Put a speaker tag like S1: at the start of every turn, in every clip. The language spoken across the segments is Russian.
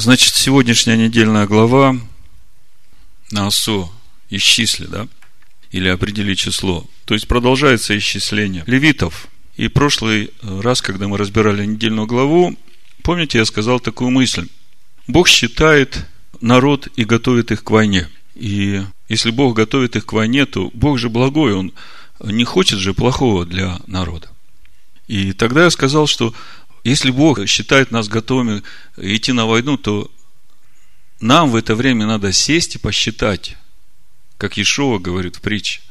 S1: Значит, сегодняшняя недельная глава на осо исчисли, да? Или определи число. То есть продолжается исчисление левитов. И прошлый раз, когда мы разбирали недельную главу, помните, я сказал такую мысль. Бог считает народ и готовит их к войне. И если Бог готовит их к войне, то Бог же благой, Он не хочет же плохого для народа. И тогда я сказал, что если Бог считает нас готовыми идти на войну, то нам в это время надо сесть и посчитать, как Ешова говорит в притче.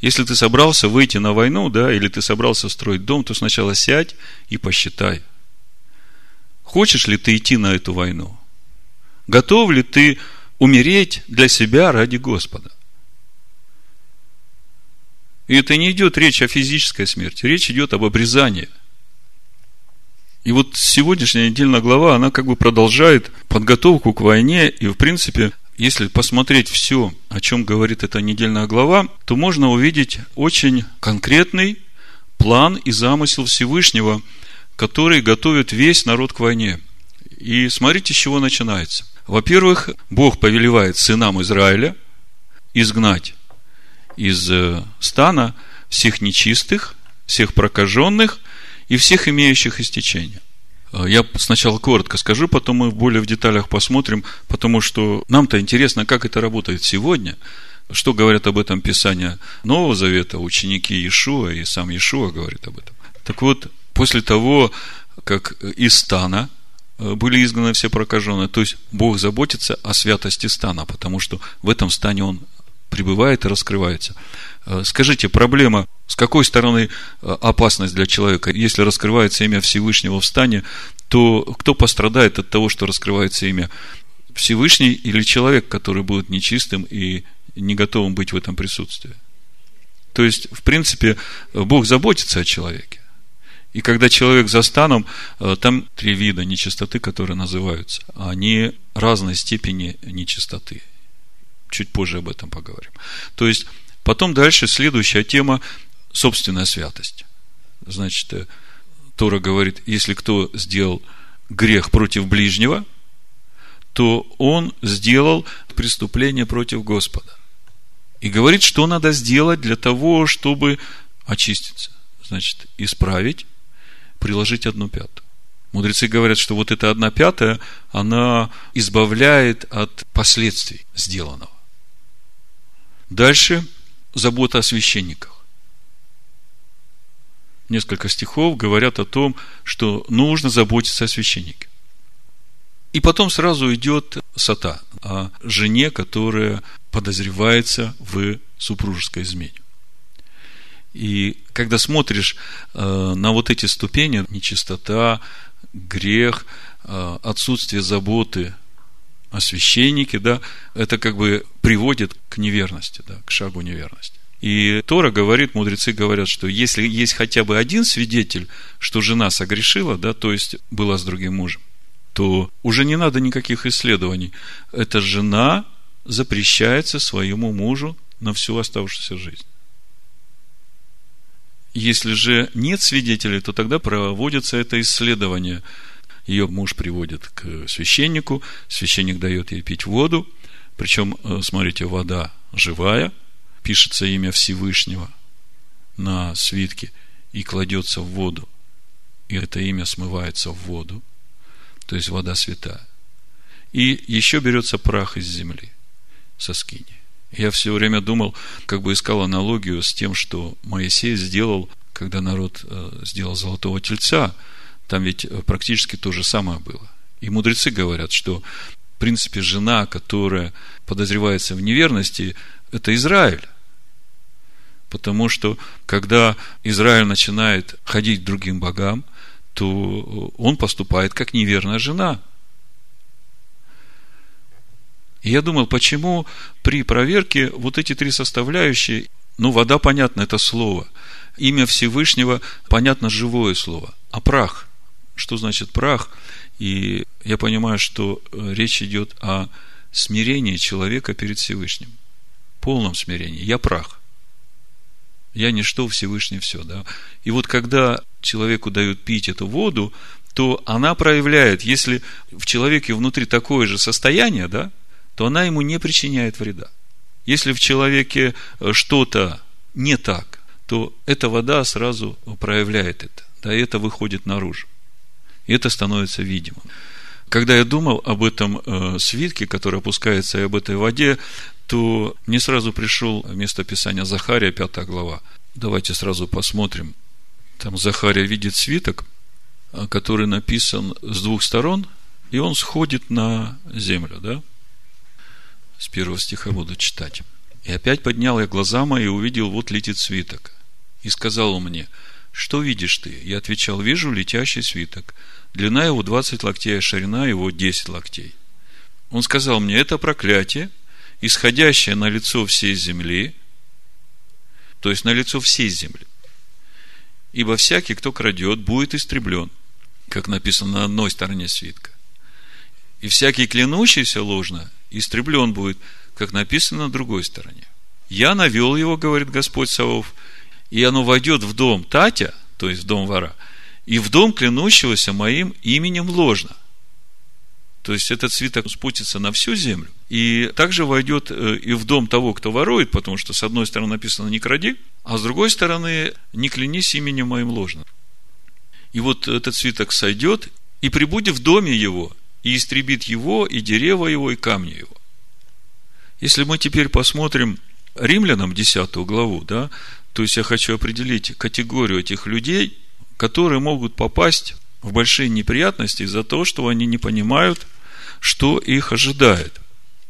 S1: Если ты собрался выйти на войну, да, или ты собрался строить дом, то сначала сядь и посчитай. Хочешь ли ты идти на эту войну? Готов ли ты умереть для себя ради Господа? И это не идет речь о физической смерти, речь идет об обрезании. И вот сегодняшняя недельная глава, она как бы продолжает подготовку к войне, и в принципе, если посмотреть все, о чем говорит эта недельная глава, то можно увидеть очень конкретный план и замысел Всевышнего, который готовит весь народ к войне. И смотрите, с чего начинается. Во-первых, Бог повелевает сынам Израиля изгнать из э, стана всех нечистых, всех прокаженных и всех имеющих истечения. Э, я сначала коротко скажу, потом мы более в деталях посмотрим, потому что нам-то интересно, как это работает сегодня, что говорят об этом Писания Нового Завета, ученики Иешуа, и сам Иешуа говорит об этом. Так вот, после того, как из стана э, были изгнаны все прокаженные, то есть Бог заботится о святости стана, потому что в этом стане Он пребывает и раскрывается. Э, скажите, проблема, с какой стороны э, опасность для человека? Если раскрывается имя Всевышнего в стане, то кто пострадает от того, что раскрывается имя Всевышний или человек, который будет нечистым и не готовым быть в этом присутствии? То есть, в принципе, Бог заботится о человеке. И когда человек за станом, э, там три вида нечистоты, которые называются. Они разной степени нечистоты. Чуть позже об этом поговорим. То есть, потом дальше следующая тема – собственная святость. Значит, э, Тора говорит, если кто сделал грех против ближнего, то он сделал преступление против Господа. И говорит, что надо сделать для того, чтобы очиститься. Значит, исправить, приложить одну пятую. Мудрецы говорят, что вот эта одна пятая, она избавляет от последствий сделанного. Дальше забота о священниках. Несколько стихов говорят о том, что нужно заботиться о священнике. И потом сразу идет сата о жене, которая подозревается в супружеской измене. И когда смотришь э, на вот эти ступени, нечистота, грех, э, отсутствие заботы о священнике, да, это как бы приводит к неверности, да, к шагу неверности. И Тора говорит, мудрецы говорят, что если есть хотя бы один свидетель, что жена согрешила, да, то есть была с другим мужем, то уже не надо никаких исследований. Эта жена запрещается своему мужу на всю оставшуюся жизнь. Если же нет свидетелей, то тогда проводится это исследование – ее муж приводит к священнику, священник дает ей пить воду, причем, э, смотрите, вода живая, пишется имя Всевышнего на свитке и кладется в воду. И это имя смывается в воду, то есть вода святая. И еще берется прах из земли со скини. Я все время думал, как бы искал аналогию с тем, что Моисей сделал, когда народ э, сделал золотого тельца – там ведь э, практически то же самое было. И мудрецы говорят, что, в принципе, жена, которая подозревается в неверности, это Израиль. Потому что, когда Израиль начинает ходить к другим богам, то он поступает как неверная жена. И я думал, почему при проверке вот эти три составляющие, ну, вода, понятно, это слово. Имя Всевышнего, понятно, живое слово. А прах? Что значит прах, и я понимаю, что э, речь идет о смирении человека перед Всевышним. Полном смирении. Я прах. Я ничто, Всевышний все, да. И вот когда человеку дают пить эту воду, то она проявляет, если в человеке внутри такое же состояние, да, то она ему не причиняет вреда. Если в человеке э, что-то не так, то эта вода сразу проявляет это, да, и это выходит наружу. И это становится видимым. Когда я думал об этом э, свитке, который опускается, и об этой воде, то мне сразу пришел место Писания Захария, 5 глава. Давайте сразу посмотрим. Там Захария видит свиток – Э, который написан с двух сторон, и он сходит на землю, да? С первого стиха буду читать. И опять поднял я глаза мои и увидел, вот летит свиток. И сказал он мне, что видишь ты? Я отвечал, вижу летящий свиток. Длина его 20 локтей, а ширина его 10 локтей. Он сказал мне, это проклятие, исходящее на лицо всей земли, то есть на лицо всей земли. Ибо всякий, кто крадет, будет истреблен как написано на одной стороне свитка. И всякий клянущийся ложно истреблен будет, как написано на другой стороне. Я навел его, говорит Господь Савов, и оно войдет в дом Татя, то есть в дом вора, и в дом клянущегося моим именем ложно. То есть этот свиток спустится на всю землю. И также войдет э, и в дом того, кто ворует, потому что с одной стороны написано «не кради», а с другой стороны «не клянись именем моим ложно». И вот этот свиток сойдет, и прибудет в доме его, и истребит его, и дерево его, и камни его. Если мы теперь посмотрим римлянам 10 главу, да, то есть я хочу определить категорию этих людей, которые могут попасть в большие неприятности из-за того, что они не понимают, что их ожидает.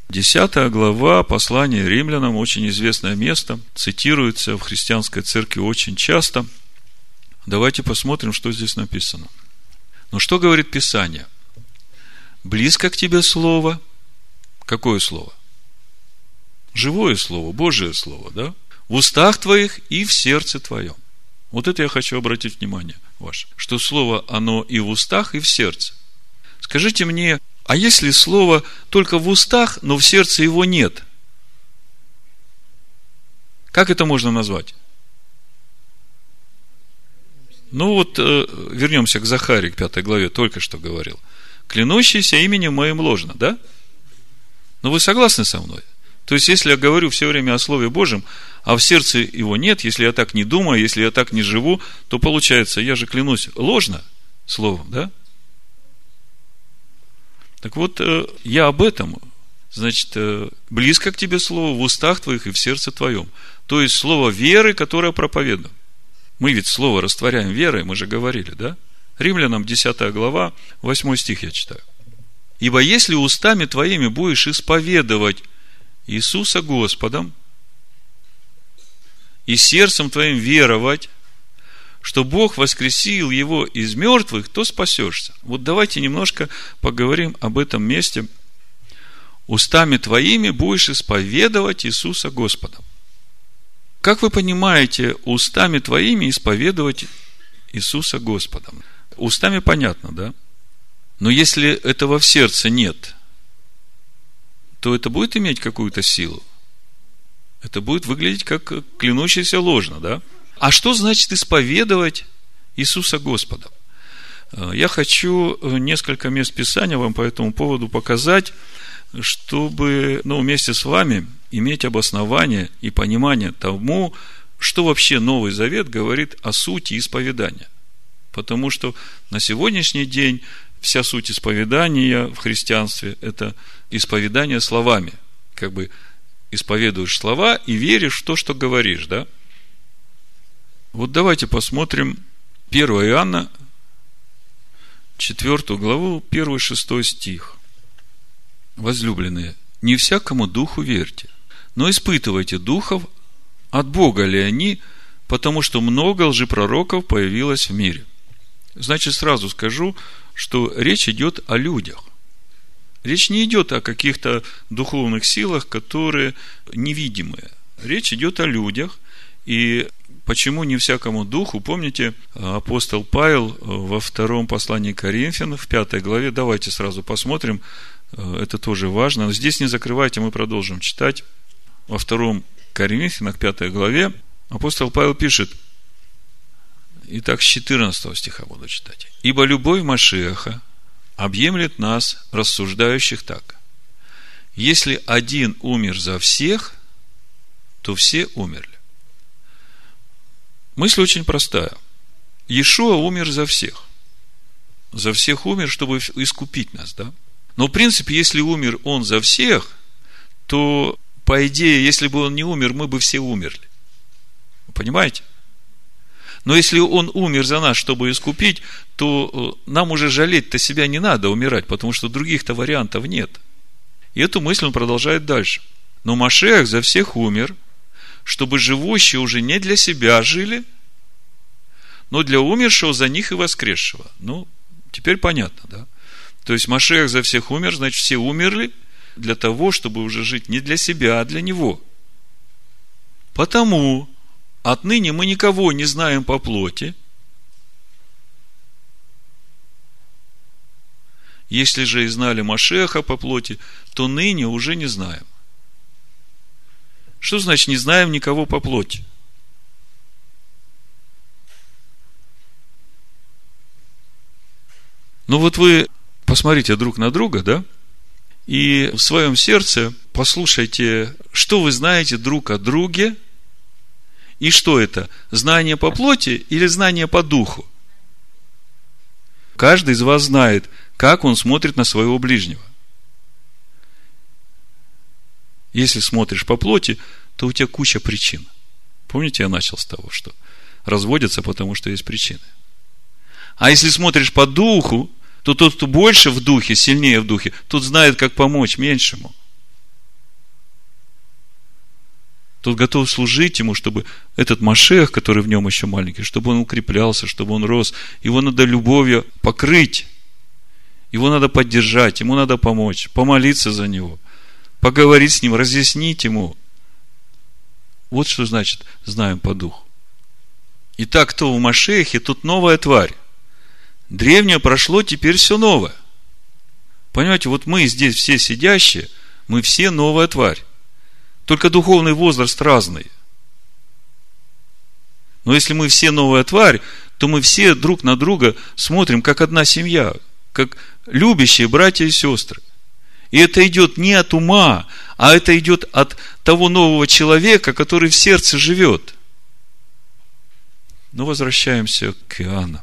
S1: Десятая глава послания римлянам, очень известное место, цитируется в христианской церкви очень часто – Давайте посмотрим, что здесь написано. Ну, что говорит Писание? Близко к тебе слово. Какое слово? Живое слово, Божие слово, да? В устах твоих и в сердце твоем. Вот это я хочу обратить внимание ваше. Что слово, оно и в устах, и в сердце. Скажите мне, а если слово только в устах, но в сердце его нет? Как это можно назвать? Ну вот, э, вернемся к Захаре, к пятой главе, только что говорил. Клянущийся именем моим ложно, да? Но вы согласны со мной? То есть, если я говорю все время о Слове Божьем, а в сердце его нет, если я так не думаю, если я так не живу, то получается, я же клянусь ложно Словом, да? Так вот, э, я об этом, значит, э, близко к тебе Слово в устах твоих и в сердце твоем. То есть, Слово веры, которое проповедуем. Мы ведь слово растворяем верой, мы же говорили, да? Римлянам 10 глава, 8 стих я читаю. Ибо если устами твоими будешь исповедовать Иисуса Господом и сердцем твоим веровать, что Бог воскресил его из мертвых, то спасешься. Вот давайте немножко поговорим об этом месте. Устами твоими будешь исповедовать Иисуса Господом. Как вы понимаете, устами твоими исповедовать Иисуса Господом? Устами понятно, да? Но если этого в сердце нет, то это будет иметь какую-то силу. Это будет выглядеть как клянущийся ложно, да? А что значит исповедовать Иисуса Господом? Я хочу несколько мест Писания вам по этому поводу показать, чтобы ну, вместе с вами иметь обоснование и понимание тому, что вообще Новый Завет говорит о сути исповедания. Потому что на сегодняшний день вся суть исповедания в христианстве – это исповедание словами. Как бы исповедуешь слова и веришь в то, что говоришь, да? Вот давайте посмотрим 1 Иоанна, 4 главу, 1-6 стих. Возлюбленные, не всякому духу верьте, но испытывайте духов, от Бога ли они, потому что много лжепророков появилось в мире. Значит, сразу скажу, что речь идет о людях. Речь не идет о каких-то духовных силах, которые невидимые. Речь идет о людях. И почему не всякому духу? Помните, апостол Павел во втором послании Коринфян, в пятой главе, давайте сразу посмотрим, это тоже важно. Здесь не закрывайте, мы продолжим читать во втором Коринфянах, пятой главе, апостол Павел пишет, Итак, с 14 стиха буду читать. «Ибо любовь Машеха объемлет нас, рассуждающих так. Если один умер за всех, то все умерли. Мысль очень простая. Иешуа умер за всех. За всех умер, чтобы искупить нас, да? Но, в принципе, если умер он за всех, то, по идее, если бы он не умер, мы бы все умерли. Понимаете? Но если он умер за нас, чтобы искупить, то э, нам уже жалеть-то себя не надо умирать, потому что других-то вариантов нет. И эту мысль он продолжает дальше. Но Машех за всех умер, чтобы живущие уже не для себя жили, но для умершего за них и воскресшего. Ну, теперь понятно, да? То есть Машех за всех умер, значит, все умерли для того, чтобы уже жить не для себя, а для него. Потому Отныне мы никого не знаем по плоти. Если же и знали Машеха по плоти, то ныне уже не знаем. Что значит не знаем никого по плоти? Ну вот вы посмотрите друг на друга, да? И в своем сердце послушайте, что вы знаете друг о друге – и что это? Знание по плоти или знание по духу? Каждый из вас знает, как он смотрит на своего ближнего. Если смотришь по плоти, то у тебя куча причин. Помните, я начал с того, что разводятся, потому что есть причины. А если смотришь по духу, то тот, кто больше в духе, сильнее в духе, тот знает, как помочь меньшему – Тот готов служить ему, чтобы этот Машех, который в нем еще маленький, чтобы он укреплялся, чтобы он рос. Его надо любовью покрыть. Его надо поддержать, ему надо помочь, помолиться за него, поговорить с ним, разъяснить ему. Вот что значит знаем по духу. Итак, кто в Машехе, тут новая тварь. Древнее прошло, теперь все новое. Понимаете, вот мы здесь все сидящие, мы все новая тварь. Только духовный возраст разный. Но если мы все новая тварь, то мы все друг на друга смотрим, как одна семья, как любящие братья и сестры. И это идет не от ума, а это идет от того нового человека, который в сердце живет. Но возвращаемся к Иоанну.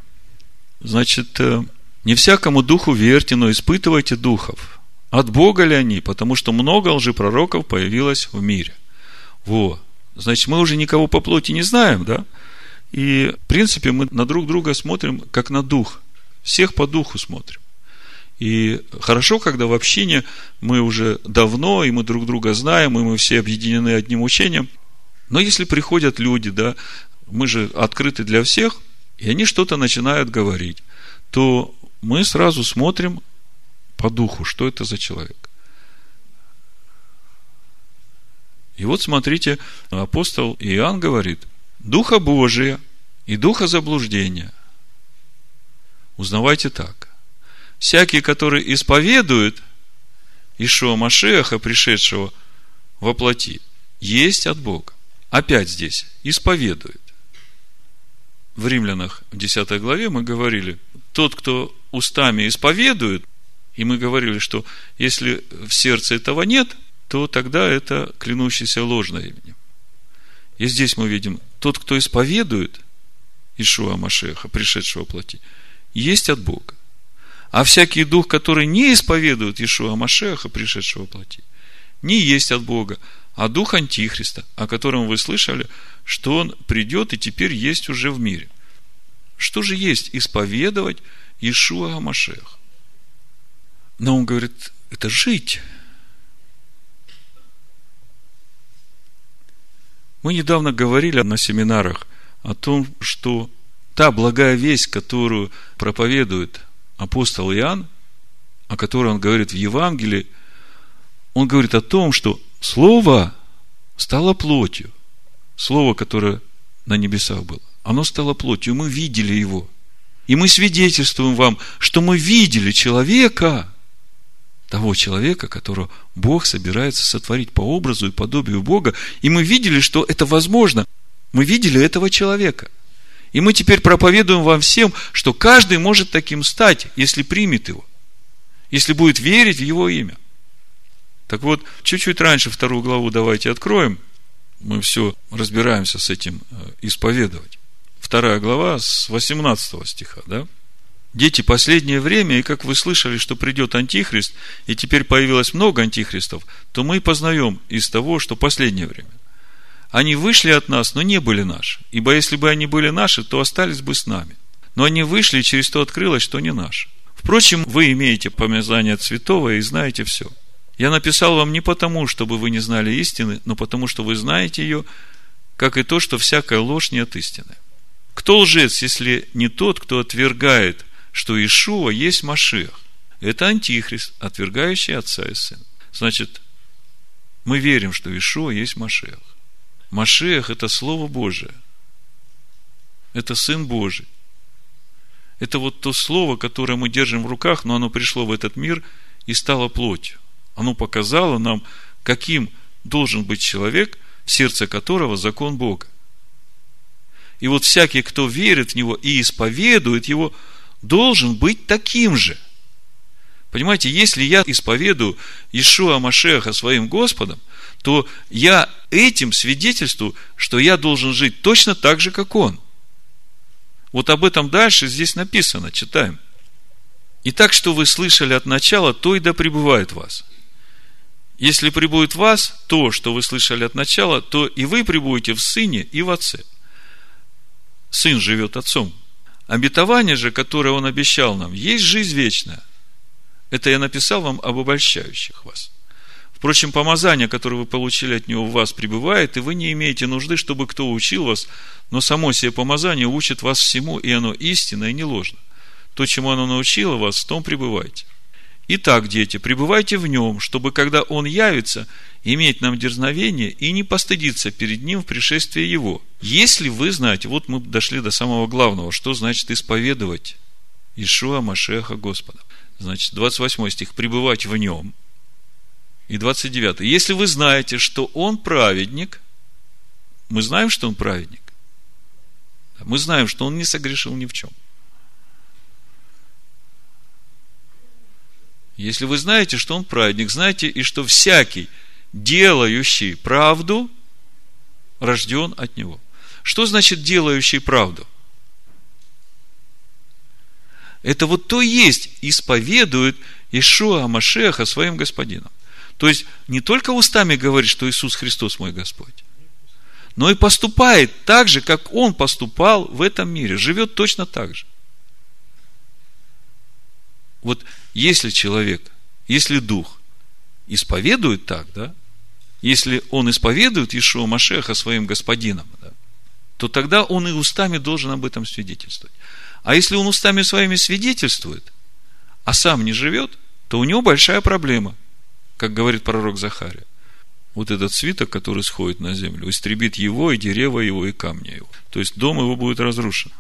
S1: Значит, э, не всякому духу верьте, но испытывайте духов – от Бога ли они? Потому что много лжепророков появилось в мире. Во. Значит, мы уже никого по плоти не знаем, да? И, в принципе, мы на друг друга смотрим, как на дух. Всех по духу смотрим. И хорошо, когда в общине мы уже давно, и мы друг друга знаем, и мы все объединены одним учением. Но если приходят люди, да, мы же открыты для всех, и они что-то начинают говорить, то мы сразу смотрим, по духу, что это за человек. И вот смотрите, апостол Иоанн говорит, Духа Божия и Духа заблуждения узнавайте так. Всякий, который исповедует Ишуа Машеха, пришедшего во плоти, есть от Бога. Опять здесь, исповедует. В Римлянах, в 10 главе мы говорили, тот, кто устами исповедует, и мы говорили, что если в сердце этого нет, то тогда это клянущийся ложное именем. И здесь мы видим, тот, кто исповедует Ишуа Машеха, пришедшего плоти, есть от Бога. А всякий дух, который не исповедует Ишуа Машеха, пришедшего плоти, не есть от Бога, а дух Антихриста, о котором вы слышали, что он придет и теперь есть уже в мире. Что же есть исповедовать Ишуа Машеха? Но он говорит, это жить. Мы недавно говорили на семинарах о том, что та благая весть, которую проповедует апостол Иоанн, о которой он говорит в Евангелии, он говорит о том, что Слово стало плотью. Слово, которое на небесах было. Оно стало плотью, мы видели его. И мы свидетельствуем вам, что мы видели человека, того человека, которого Бог собирается сотворить по образу и подобию Бога. И мы видели, что это возможно. Мы видели этого человека. И мы теперь проповедуем вам всем, что каждый может таким стать, если примет его, если будет верить в его имя. Так вот, чуть-чуть раньше вторую главу давайте откроем. Мы все разбираемся с этим э, исповедовать. Вторая глава с 18 стиха, да? Дети, последнее время, и как вы слышали, что придет Антихрист, и теперь появилось много антихристов, то мы познаем из того, что последнее время. Они вышли от нас, но не были наши. Ибо если бы они были наши, то остались бы с нами. Но они вышли, и через то открылось, что не наши. Впрочем, вы имеете помазание святого и знаете все. Я написал вам не потому, чтобы вы не знали истины, но потому, что вы знаете ее, как и то, что всякая ложь не от истины. Кто лжец, если не тот, кто отвергает, что Ишуа есть Машиах? Это антихрист, отвергающий отца и сына. Значит, мы верим, что Ишуа есть Машиах. Машех – это Слово Божие. Это Сын Божий. Это вот то Слово, которое мы держим в руках, но оно пришло в этот мир и стало плотью. Оно показало нам, каким должен быть человек, в сердце которого закон Бога. И вот всякий, кто верит в Него и исповедует Его, должен быть таким же. Понимаете, если я исповедую Ишуа Машеха своим Господом – то я этим свидетельствую, что я должен жить точно так же, как он. Вот об этом дальше здесь написано, читаем. И так, что вы слышали от начала, то и да пребывает в вас. Если пребудет в вас то, что вы слышали от начала, то и вы пребудете в Сыне и в Отце. Сын живет Отцом. Обетование же, которое Он обещал нам, есть жизнь вечная. Это я написал вам об обольщающих вас. Впрочем, помазание, которое вы получили от него, в вас пребывает, и вы не имеете нужды, чтобы кто учил вас, но само себе помазание учит вас всему, и оно истинно и не ложно. То, чему оно научило вас, в том пребывайте. Итак, дети, пребывайте в нем, чтобы, когда он явится, иметь нам дерзновение и не постыдиться перед ним в пришествии его. Если вы знаете, вот мы дошли до самого главного, что значит исповедовать Ишуа Машеха Господа. Значит, 28 стих, пребывать в нем – и 29. Если вы знаете, что он праведник, мы знаем, что он праведник. Мы знаем, что он не согрешил ни в чем. Если вы знаете, что он праведник, знаете и что всякий, делающий правду, рожден от него. Что значит делающий правду? Это вот то есть исповедует Ишуа Машеха своим господином. То есть, не только устами говорит, что Иисус Христос мой Господь, но и поступает так же, как Он поступал в этом мире, живет точно так же. Вот если человек, если дух исповедует так, да, если он исповедует Ишуа Машеха своим господином, да, то тогда он и устами должен об этом свидетельствовать. А если он устами своими свидетельствует, а сам не живет, то у него большая проблема – как говорит пророк Захария. Вот этот свиток, который сходит на землю, истребит его, и дерево его, и камни его. То есть дом его будет разрушен.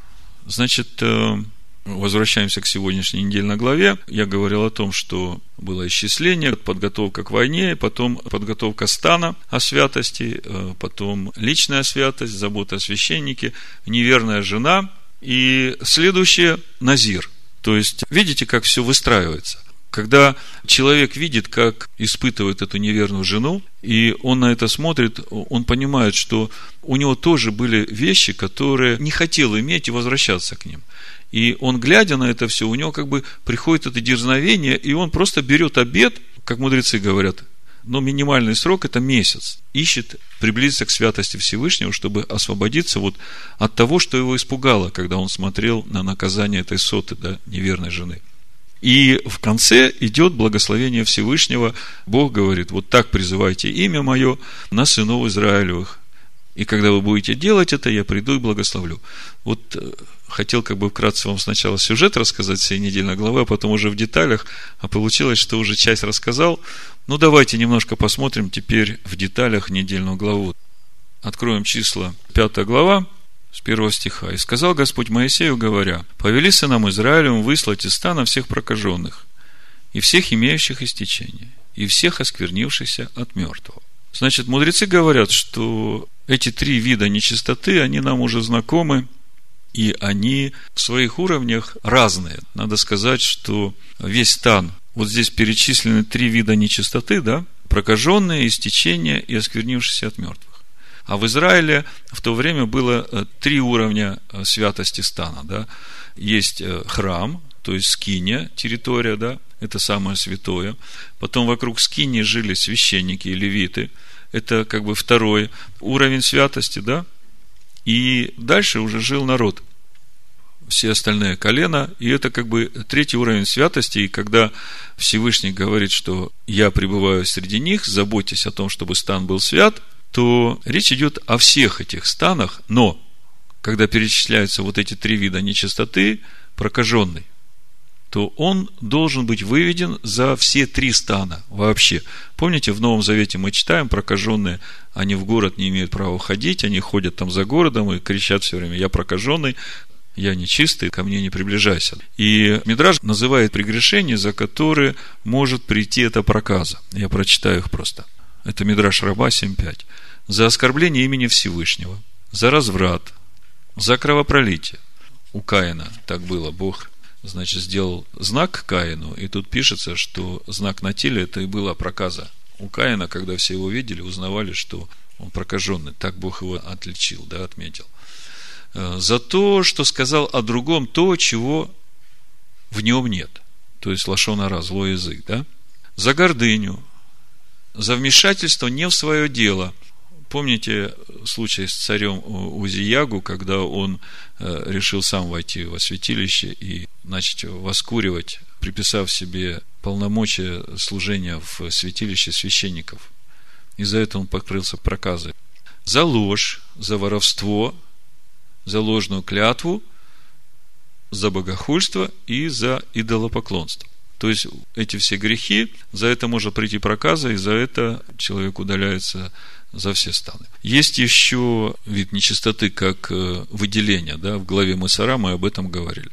S1: Значит, э, возвращаемся к сегодняшней недельной главе. Я говорил о том, что было исчисление, подготовка к войне, потом подготовка стана о святости, э, потом личная святость, забота о священнике, неверная жена и следующее – Назир. То есть, видите, как все выстраивается. Когда человек видит, как испытывает эту неверную жену, и он на это смотрит, он понимает, что у него тоже были вещи, которые не хотел иметь и возвращаться к ним. И он, глядя на это все, у него как бы приходит это дерзновение, и он просто берет обед, как мудрецы говорят, но минимальный срок это месяц. Ищет приблизиться к святости Всевышнего, чтобы освободиться вот от того, что его испугало, когда он смотрел на наказание этой соты, да, неверной жены. И в конце идет благословение Всевышнего. Бог говорит, вот так призывайте имя мое на сынов Израилевых. И когда вы будете делать это, я приду и благословлю. Вот э, хотел как бы вкратце вам сначала сюжет рассказать всей недельной главы, а потом уже в деталях, а получилось, что уже часть рассказал. Ну, давайте немножко посмотрим теперь в деталях недельную главу. Откроем числа, пятая глава, с первого стиха. «И сказал Господь Моисею, говоря, повели сынам Израилевым выслать из стана всех прокаженных, и всех имеющих истечение, и всех осквернившихся от мертвого». Значит, мудрецы говорят, что эти три вида нечистоты, они нам уже знакомы и они в своих уровнях разные. Надо сказать, что весь стан, вот здесь перечислены три вида нечистоты, да, прокаженные, истечение и осквернившиеся от мертвых. А в Израиле в то время было э, три уровня э, святости стана. Да? Есть э, храм, то есть скиния, территория, да, это самое святое. Потом вокруг скинии жили священники и левиты. Это как бы второй уровень святости, да. И дальше уже жил народ. Все остальные колена. И это как бы третий уровень святости. И когда Всевышний говорит, что я пребываю среди них, заботьтесь о том, чтобы стан был свят, то речь идет о всех этих станах, но когда перечисляются вот эти три вида нечистоты, прокаженный, то он должен быть выведен за все три стана вообще. Помните, в Новом Завете мы читаем, прокаженные, они в город не имеют права ходить, они ходят там за городом и кричат все время, я прокаженный, я нечистый, ко мне не приближайся. И Мидраж называет прегрешение, за которые может прийти эта проказа. Я прочитаю их просто. Это Мидраш Раба 7.5. За оскорбление имени Всевышнего, за разврат, за кровопролитие. У Каина так было, Бог значит, сделал знак Каину, и тут пишется, что знак на теле это и была проказа. У Каина, когда все его видели, узнавали, что он прокаженный. Так Бог его отличил, да, отметил. Э, за то, что сказал о другом то, чего в нем нет. То есть лошонара, злой язык, да? За гордыню, за вмешательство не в свое дело – Помните случай с царем Узиягу, когда он э, решил сам войти во святилище и начать воскуривать, приписав себе полномочия служения в святилище священников. И за это он покрылся проказой. За ложь, за воровство, за ложную клятву, за богохульство и за идолопоклонство. То есть эти все грехи, за это может прийти проказа, и за это человек удаляется за все станы. Есть еще вид нечистоты, как э, выделение. Да? В главе Масара мы об этом говорили.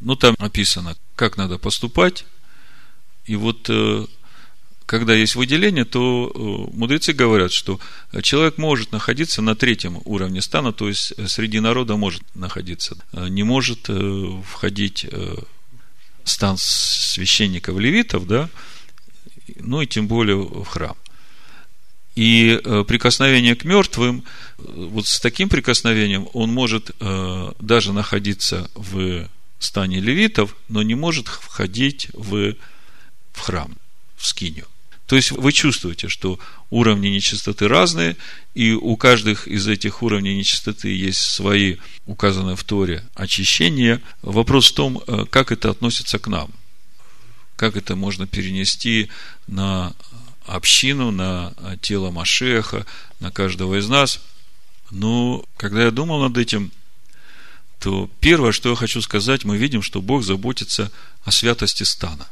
S1: Ну, там написано, как надо поступать. И вот, э, когда есть выделение, то э, мудрецы говорят, что человек может находиться на третьем уровне стана, то есть среди народа может находиться, не может входить стан священников левитов, да, ну и тем более в храм. И э, прикосновение к мертвым, вот с таким прикосновением он может э, даже находиться в стане левитов, но не может входить в, в храм, в скинию. То есть вы чувствуете, что уровни нечистоты разные, и у каждых из этих уровней нечистоты есть свои, указанные в Торе, очищения. Вопрос в том, э, как это относится к нам. Как это можно перенести на общину, на тело Машеха, на каждого из нас. Но когда я думал над этим, то первое, что я хочу сказать, мы видим, что Бог заботится о святости стана.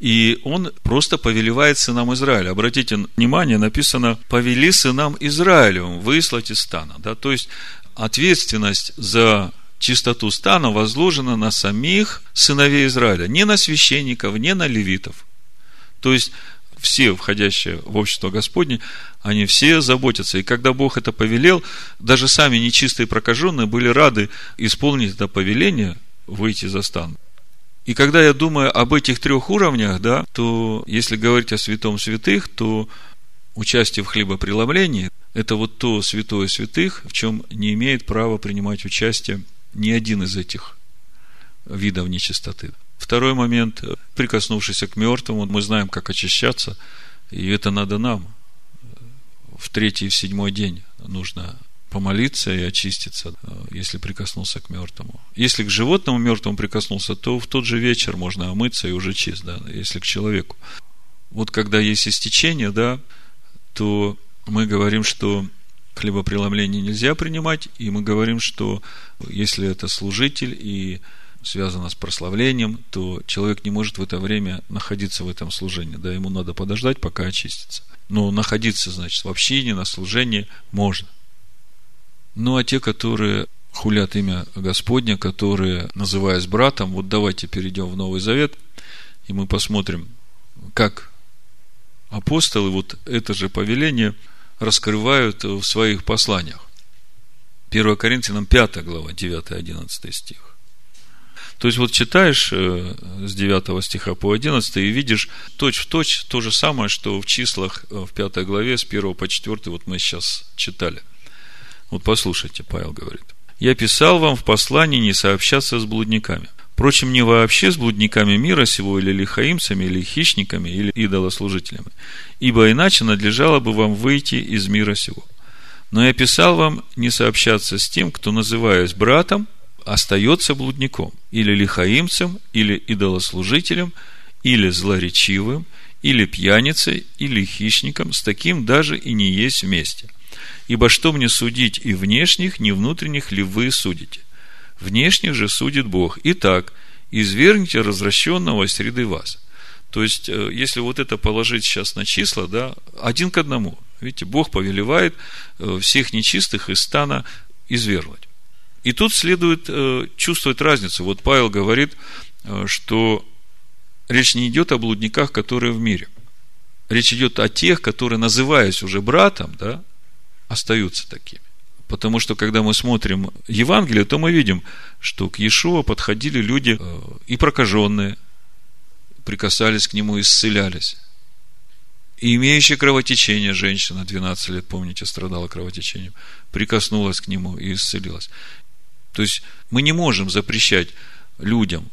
S1: И он просто повелевает сынам Израиля. Обратите внимание, написано «повели сынам Израилевым выслать из стана». Да? То есть, ответственность за чистоту стана возложена на самих сыновей Израиля, не на священников, не на левитов. То есть, все входящие в общество Господне, они все заботятся. И когда Бог это повелел, даже сами нечистые прокаженные были рады исполнить это повеление, выйти за стан. И когда я думаю об этих трех уровнях, да, то если говорить о святом святых, то участие в хлебопреломлении – это вот то святое святых, в чем не имеет права принимать участие ни один из этих видов нечистоты. Второй момент, прикоснувшись к мертвому, мы знаем, как очищаться, и это надо нам. В третий и в седьмой день нужно помолиться и очиститься, если прикоснулся к мертвому. Если к животному мертвому прикоснулся, то в тот же вечер можно омыться и уже чист, да, если к человеку. Вот когда есть истечение, да, то мы говорим, что хлебопреломление нельзя принимать, и мы говорим, что если это служитель и связано с прославлением, то человек не может в это время находиться в этом служении. Да, ему надо подождать, пока очистится. Но находиться, значит, в общине, на служении можно. Ну, а те, которые хулят имя Господня, которые, называясь братом, вот давайте перейдем в Новый Завет, и мы посмотрим, как апостолы вот это же повеление раскрывают в своих посланиях. 1 Коринфянам 5 глава, 9-11 стих. То есть, вот читаешь э, с 9 стиха по 11 и видишь точь в точь то же самое, что в числах э, в 5 главе с 1 по 4 вот мы сейчас читали. Вот послушайте, Павел говорит. «Я писал вам в послании не сообщаться с блудниками, Впрочем, не вообще с блудниками мира сего, или лихаимцами, или хищниками, или идолослужителями, ибо иначе надлежало бы вам выйти из мира сего. Но я писал вам не сообщаться с тем, кто, называясь братом, остается блудником, или лихаимцем, или идолослужителем, или злоречивым, или пьяницей, или хищником, с таким даже и не есть вместе. Ибо что мне судить и внешних, не внутренних ли вы судите? Внешних же судит Бог. Итак, извергните развращенного среды вас. То есть, э, если вот это положить сейчас на числа, да, один к одному. Видите, Бог повелевает э, всех нечистых из стана извергнуть. И тут следует э, чувствовать разницу. Вот Павел говорит, что речь не идет о блудниках, которые в мире. Речь идет о тех, которые, называясь уже братом, да, остаются такими. Потому что, когда мы смотрим Евангелие, то мы видим, что к Иешуа подходили люди э, и прокаженные, прикасались к нему, исцелялись. И имеющая кровотечение женщина, 12 лет, помните, страдала кровотечением, прикоснулась к нему и исцелилась. То есть, мы не можем запрещать людям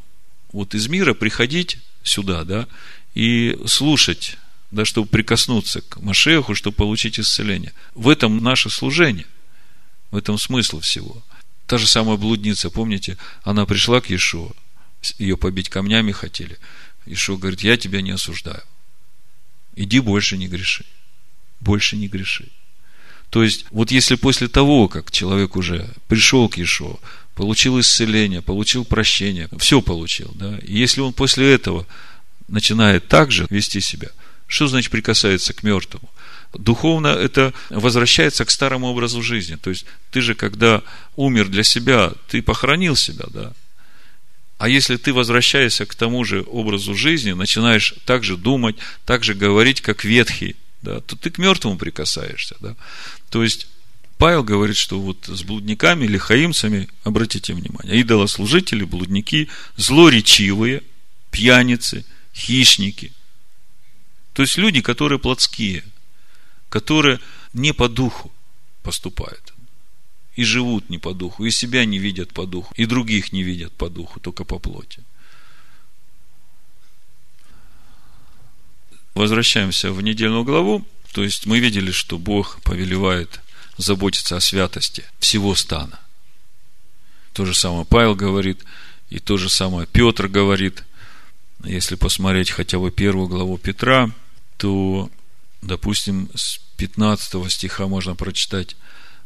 S1: вот из мира приходить сюда, да, и слушать, да, чтобы прикоснуться к Машеху, чтобы получить исцеление. В этом наше служение – в этом смысл всего. Та же самая блудница, помните, она пришла к Иешуа, ее побить камнями хотели. Иешуа говорит, я тебя не осуждаю. Иди больше не греши. Больше не греши. То есть, вот если после того, как человек уже пришел к Иешуа, получил исцеление, получил прощение, все получил, да, и если он после этого начинает так же вести себя, что значит прикасается к мертвому? Духовно это возвращается к старому образу жизни. То есть, ты же, когда умер для себя, ты похоронил себя, да? А если ты возвращаешься к тому же образу жизни, начинаешь так же думать, так же говорить, как ветхий, да, то ты к мертвому прикасаешься, да. То есть, Павел говорит, что вот с блудниками, лихаимцами, обратите внимание, идолослужители, блудники, злоречивые, пьяницы, хищники. То есть люди, которые плотские – которые не по духу поступают. И живут не по духу, и себя не видят по духу, и других не видят по духу, только по плоти. Возвращаемся в недельную главу. То есть мы видели, что Бог повелевает заботиться о святости всего стана. То же самое Павел говорит, и то же самое Петр говорит. Если посмотреть хотя бы первую главу Петра, то допустим, с 15 стиха можно прочитать,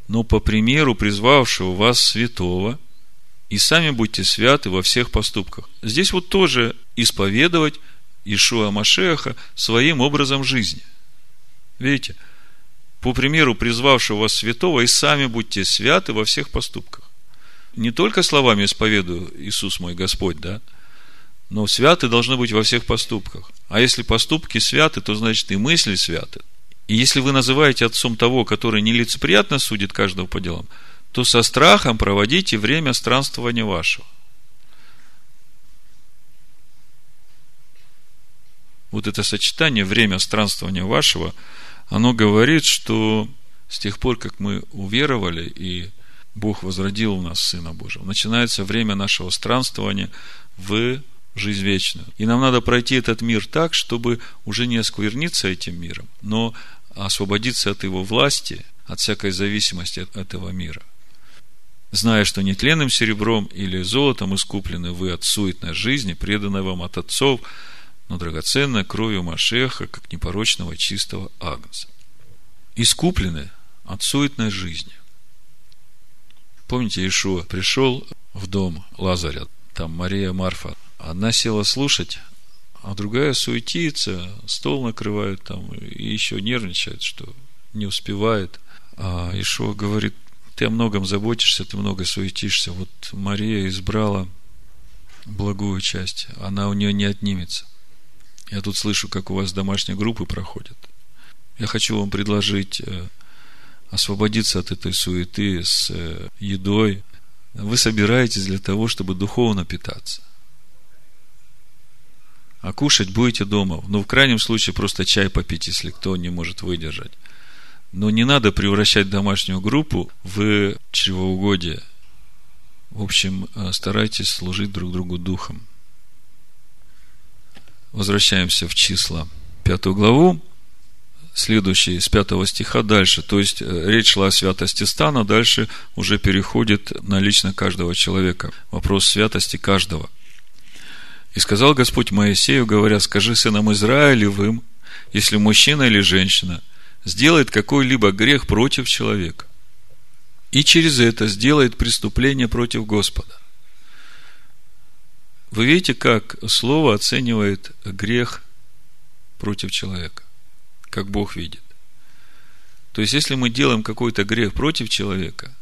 S1: но по примеру призвавшего вас святого, и сами будьте святы во всех поступках. Здесь вот тоже исповедовать Ишуа Машеха своим образом жизни. Видите? По примеру призвавшего вас святого, и сами будьте святы во всех поступках. Не только словами исповедую Иисус мой Господь, да, но святы должны быть во всех поступках. А если поступки святы, то значит и мысли святы. И если вы называете отцом того, который нелицеприятно судит каждого по делам, то со страхом проводите время странствования вашего. Вот это сочетание время странствования вашего, оно говорит, что с тех пор, как мы уверовали и Бог возродил у нас Сына Божьего, начинается время нашего странствования в жизнь вечную. И нам надо пройти этот мир так, чтобы уже не оскверниться этим миром, но освободиться от его власти, от всякой зависимости от этого мира. Зная, что нетленным серебром или золотом искуплены вы от суетной жизни, преданной вам от отцов, но драгоценной кровью Машеха, как непорочного чистого агнца. Искуплены от суетной жизни. Помните, Ишуа пришел в дом Лазаря, там Мария Марфа Одна села слушать, а другая суетится, стол накрывает там, и еще нервничает, что не успевает. А Ишуа говорит, ты о многом заботишься, ты много суетишься. Вот Мария избрала благую часть, она у нее не отнимется. Я тут слышу, как у вас домашние группы проходят. Я хочу вам предложить э, освободиться от этой суеты с э, едой. Вы собираетесь для того, чтобы духовно питаться. А кушать будете дома. Ну, в крайнем случае, просто чай попить, если кто не может выдержать. Но не надо превращать домашнюю группу в чревоугодие. В общем, э, старайтесь служить друг другу духом. Возвращаемся в числа, пятую главу следующий, с пятого стиха дальше. То есть, э, речь шла о святости стана, дальше уже переходит на лично каждого человека. Вопрос святости каждого. И сказал Господь Моисею, говоря, скажи сынам Израилевым, если мужчина или женщина сделает какой-либо грех против человека, и через это сделает преступление против Господа. Вы видите, как слово оценивает грех против человека как Бог видит. То есть, если мы делаем какой-то грех против человека,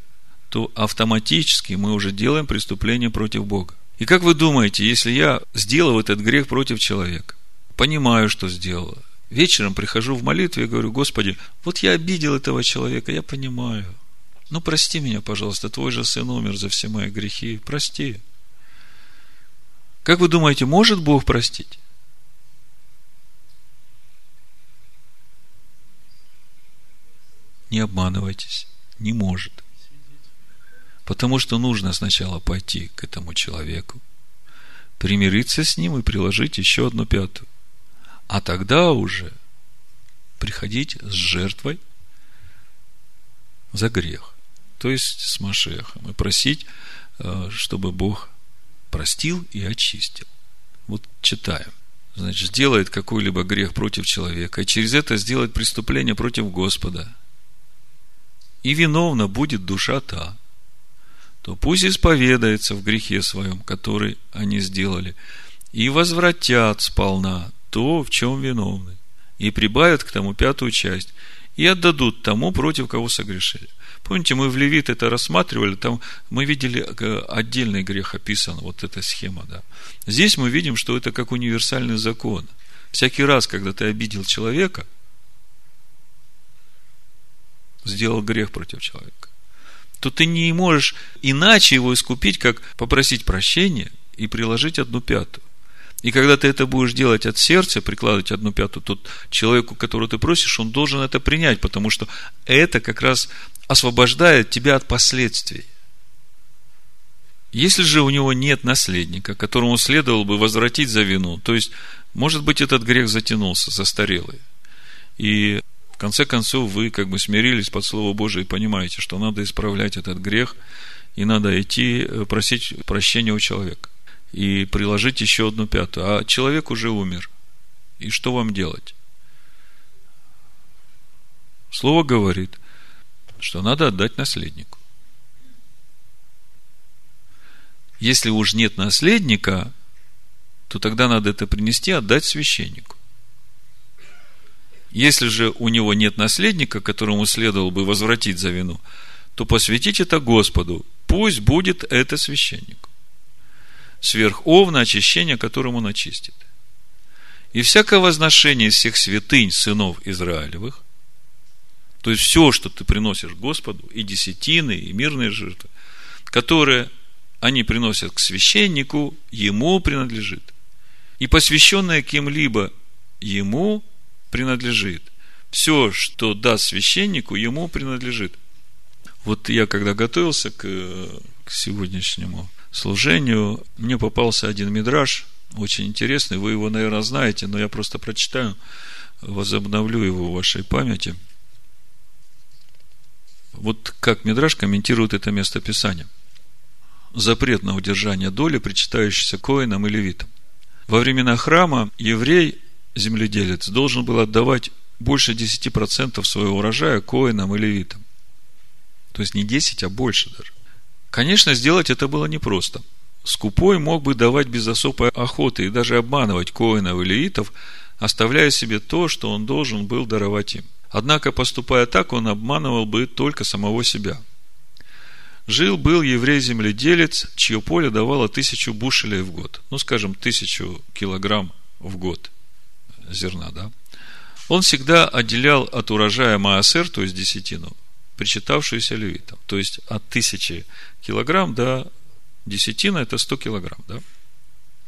S1: то автоматически мы уже делаем преступление против Бога. И как вы думаете, если я сделал этот грех против человека, понимаю, что сделал, вечером прихожу в молитву и говорю, Господи, вот я обидел этого человека, я понимаю. Ну, прости меня, пожалуйста, твой же сын умер за все мои грехи, прости. Как вы думаете, может Бог простить? Не обманывайтесь. Не может. Потому что нужно сначала пойти к этому человеку, примириться с ним и приложить еще одну пятую. А тогда уже приходить с жертвой за грех. То есть с Машехом. И просить, э, чтобы Бог простил и очистил. Вот читаем. Значит, сделает какой-либо грех против человека, и через это сделает преступление против Господа – и виновна будет душа та, то пусть исповедается в грехе своем, который они сделали, и возвратят сполна то, в чем виновны, и прибавят к тому пятую часть, и отдадут тому, против кого согрешили. Помните, мы в Левит это рассматривали, там мы видели э, отдельный грех описан, вот эта схема, да. Здесь мы видим, что это как универсальный закон. Всякий раз, когда ты обидел человека – сделал грех против человека, то ты не можешь иначе его искупить, как попросить прощения и приложить одну пятую. И когда ты это будешь делать от сердца, прикладывать одну пятую, то человеку, которого ты просишь, он должен это принять, потому что это как раз освобождает тебя от последствий. Если же у него нет наследника, которому следовало бы возвратить за вину, то есть, может быть, этот грех затянулся, застарелый, и в конце концов, вы как бы смирились под Слово Божие и понимаете, что надо исправлять этот грех, и надо идти э, просить прощения у человека. И приложить еще одну пятую. А человек уже умер. И что вам делать? Слово говорит, что надо отдать наследнику. Если уж нет наследника, то тогда надо это принести, отдать священнику. Если же у него нет наследника, которому следовало бы возвратить за вину, то посвятить это Господу. Пусть будет это священнику. Сверх овна очищение, которому он очистит. И всякое возношение из всех святынь сынов Израилевых, то есть все, что ты приносишь Господу, и десятины, и мирные жертвы, которые они приносят к священнику, ему принадлежит. И посвященное кем-либо ему принадлежит. Все, что даст священнику, ему принадлежит. Вот я когда готовился к, к сегодняшнему служению, мне попался один мидраж, очень интересный, вы его, наверное, знаете, но я просто прочитаю, возобновлю его в вашей памяти. Вот как Мидраш комментирует это место Писания. Запрет на удержание доли, причитающейся коинам и левитам. Во времена храма еврей земледелец должен был отдавать больше 10% своего урожая коинам и левитам. То есть не 10, а больше даже. Конечно, сделать это было непросто. Скупой мог бы давать без особой охоты и даже обманывать коинов и левитов, оставляя себе то, что он должен был даровать им. Однако, поступая так, он обманывал бы только самого себя. Жил-был еврей-земледелец, чье поле давало тысячу бушелей в год. Ну, скажем, тысячу килограмм в год зерна, да, он всегда отделял от урожая Маасер, то есть десятину, причитавшуюся левитам. То есть от тысячи килограмм до десятина это 100 килограмм. Да?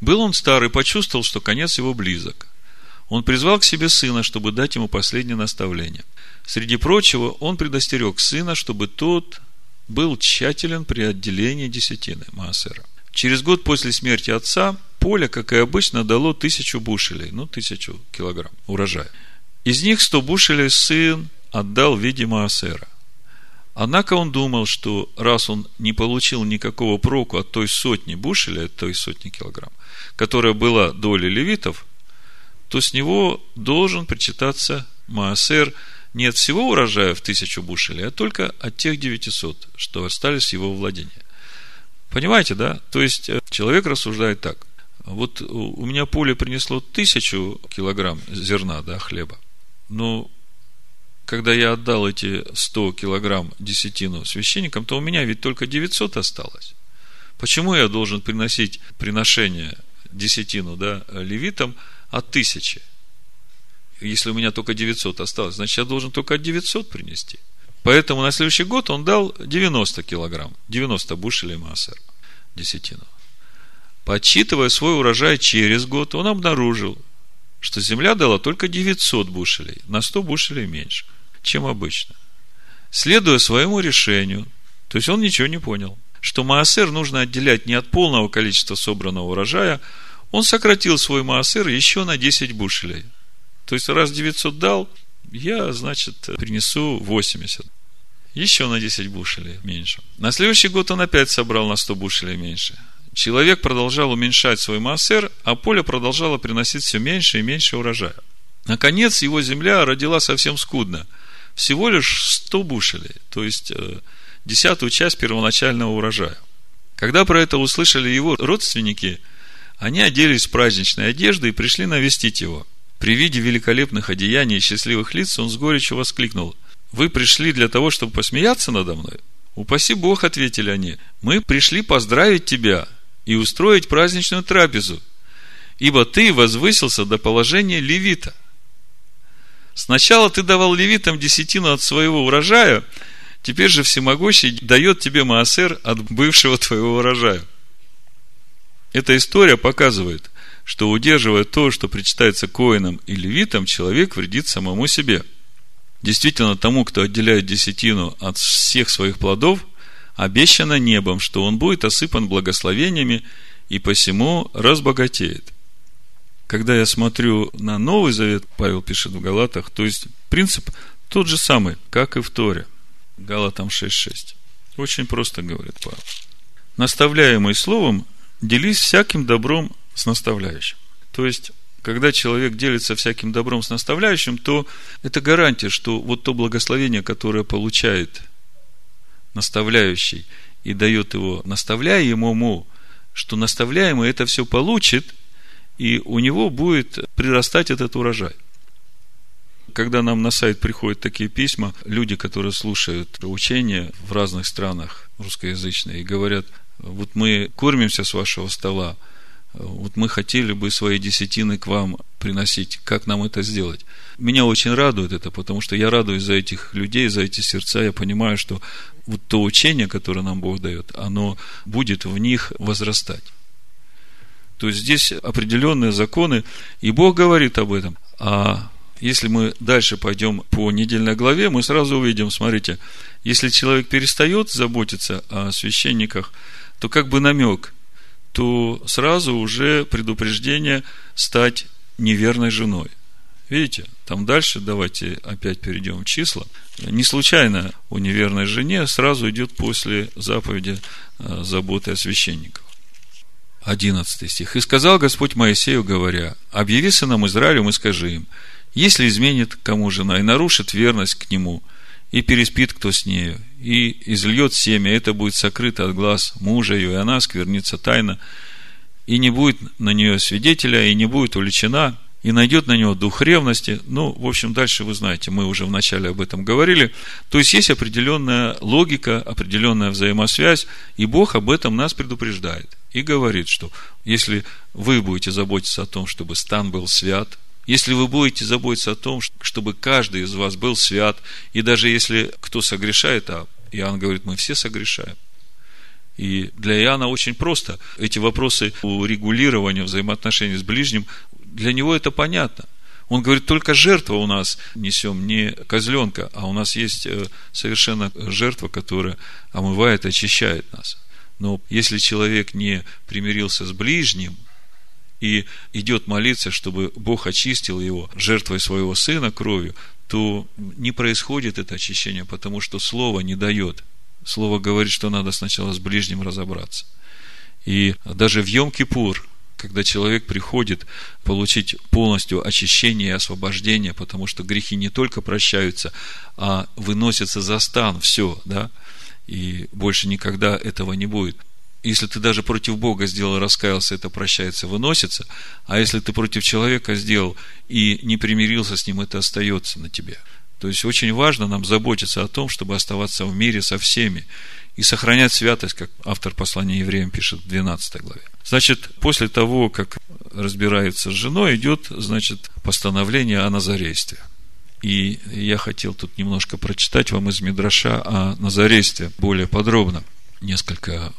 S1: Был он старый, почувствовал, что конец его близок. Он призвал к себе сына, чтобы дать ему последнее наставление. Среди прочего, он предостерег сына, чтобы тот был тщателен при отделении десятины Маасера. Через год после смерти отца поле, как и обычно, дало тысячу бушелей, ну, тысячу килограмм урожая. Из них сто бушелей сын отдал в виде Маасера. Однако он думал, что раз он не получил никакого проку от той сотни бушелей, от той сотни килограмм, которая была долей левитов, то с него должен причитаться Маасер не от всего урожая в тысячу бушелей, а только от тех 900, что остались его владении. Понимаете, да? То есть, э, человек рассуждает так. Вот у меня поле принесло тысячу килограмм зерна, да, хлеба. Но когда я отдал эти 100 килограмм десятину священникам, то у меня ведь только 900 осталось. Почему я должен приносить приношение десятину, да, левитам от тысячи? Если у меня только 900 осталось, значит, я должен только от 900 принести. Поэтому на следующий год он дал 90 килограмм, 90 бушелей массер, десятину. Подсчитывая свой урожай через год, он обнаружил, что земля дала только 900 бушелей, на 100 бушелей меньше, чем обычно. Следуя своему решению, то есть он ничего не понял, что маасер нужно отделять не от полного количества собранного урожая, он сократил свой маасер еще на 10 бушелей. То есть, раз 900 дал, я, значит, принесу 80. Еще на 10 бушелей меньше. На следующий год он опять собрал на 100 бушелей меньше. Человек продолжал уменьшать свой массер, а поле продолжало приносить все меньше и меньше урожая. Наконец, его земля родила совсем скудно. Всего лишь 100 бушелей, то есть э, десятую часть первоначального урожая. Когда про это услышали его родственники, они оделись в праздничные одежды и пришли навестить его – при виде великолепных одеяний и счастливых лиц он с горечью воскликнул. Вы пришли для того, чтобы посмеяться надо мной? Упаси Бог, ответили они. Мы пришли поздравить тебя и устроить праздничную трапезу, ибо ты возвысился до положения левита. Сначала ты давал левитам десятину от своего урожая, теперь же всемогущий дает тебе маасер от бывшего твоего урожая. Эта история показывает, что удерживая то, что причитается коинам и левитам, человек вредит самому себе. Действительно, тому, кто отделяет десятину от всех своих плодов, обещано небом, что он будет осыпан благословениями и посему разбогатеет. Когда я смотрю на Новый Завет, Павел пишет в Галатах, то есть принцип тот же самый, как и в Торе. Галатам 6.6. Очень просто говорит Павел. Наставляемый словом, делись всяким добром с наставляющим. То есть, когда человек делится всяким добром с наставляющим, то это гарантия, что вот то благословение, которое получает наставляющий и дает его наставляемому, что наставляемый это все получит, и у него будет прирастать этот урожай. Когда нам на сайт приходят такие письма, люди, которые слушают учения в разных странах русскоязычные, и говорят, вот мы кормимся с вашего стола, вот мы хотели бы свои десятины к вам приносить. Как нам это сделать? Меня очень радует это, потому что я радуюсь за этих людей, за эти сердца. Я понимаю, что вот то учение, которое нам Бог дает, оно будет в них возрастать. То есть здесь определенные законы, и Бог говорит об этом. А если мы дальше пойдем по недельной главе, мы сразу увидим, смотрите, если человек перестает заботиться о священниках, то как бы намек, то сразу уже предупреждение стать неверной женой. Видите, там дальше, давайте опять перейдем в числа. Не случайно у неверной жене сразу идет после заповеди э, заботы о священниках. 11 стих. «И сказал Господь Моисею, говоря, объяви сынам Израилю и скажи им, если изменит кому жена и нарушит верность к нему – и переспит кто с нею, и изльет семя, это будет сокрыто от глаз мужа ее, и она сквернится тайно, и не будет на нее свидетеля, и не будет увлечена, и найдет на него дух ревности. Ну, в общем, дальше вы знаете, мы уже вначале об этом говорили. То есть, есть определенная логика, определенная взаимосвязь, и Бог об этом нас предупреждает. И говорит, что если вы будете заботиться о том, чтобы стан был свят, Если вы будете заботиться о том, чтобы каждый из вас был свят, и даже если кто согрешает, а Иоанн говорит, мы все согрешаем. И для Иоанна очень просто. Эти вопросы урегулирования взаимоотношений с ближним, для него это понятно. Он говорит, только жертва у нас несем, не козленка, а у нас есть э, совершенно жертва, которая омывает, очищает нас. Но если человек не примирился с ближним и идет молиться, чтобы Бог очистил его жертвой своего сына кровью, то не происходит это очищение, потому что Слово не дает. Слово говорит, что надо сначала с ближним разобраться. И даже в Йом-Кипур, когда человек приходит получить полностью очищение и освобождение, потому что грехи не только прощаются, а выносятся за стан, все, да, и больше никогда этого не будет. Если ты даже против Бога сделал, раскаялся, это прощается, выносится, а если ты против человека сделал и не примирился с ним, это остается на тебе. То есть очень важно нам заботиться о том, чтобы оставаться в мире со всеми и сохранять святость, как автор послания евреям пишет в 12 главе. Значит, после того, как разбирается с женой, идет, значит, постановление о назарействе. И я хотел тут немножко прочитать вам из Мидраша о назарействе более подробно. Несколько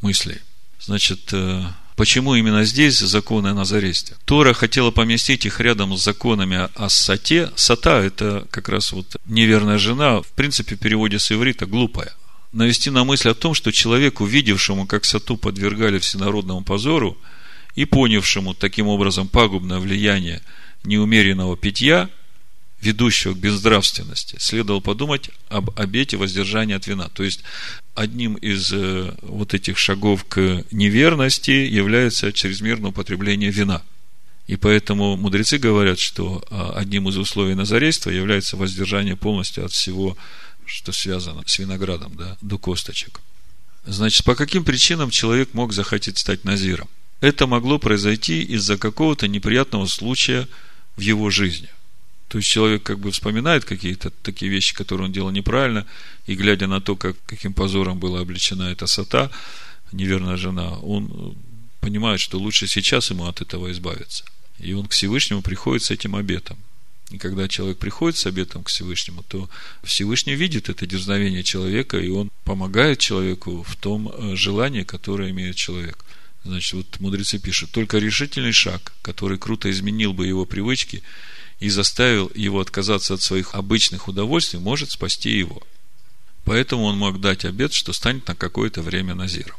S1: мыслей. Значит, э, почему именно здесь законы о назарействе? Тора хотела поместить их рядом с законами о сате. Сата – это как раз вот неверная жена, в принципе, в переводе с иврита глупая навести на мысль о том, что человеку, видевшему, как Сату подвергали всенародному позору, и понявшему таким образом пагубное влияние неумеренного питья, ведущего к безнравственности, следовало подумать об обете воздержания от вина. То есть, одним из э, вот этих шагов к неверности является чрезмерное употребление вина. И поэтому мудрецы говорят, что а, одним из условий назарейства является воздержание полностью от всего что связано с виноградом, да, до косточек. Значит, по каким причинам человек мог захотеть стать назиром? Это могло произойти из-за какого-то неприятного случая в его жизни. То есть человек как бы вспоминает какие-то такие вещи, которые он делал неправильно, и глядя на то, как, каким позором была облечена эта сата, неверная жена, он понимает, что лучше сейчас ему от этого избавиться. И он к Всевышнему приходит с этим обетом. И когда человек приходит с обетом к Всевышнему, то Всевышний видит это дерзновение человека, и он помогает человеку в том э, желании, которое имеет человек. Значит, вот мудрецы пишут, только решительный шаг, который круто изменил бы его привычки и заставил его отказаться от своих обычных удовольствий, может спасти его. Поэтому он мог дать обет, что станет на какое-то время назиром.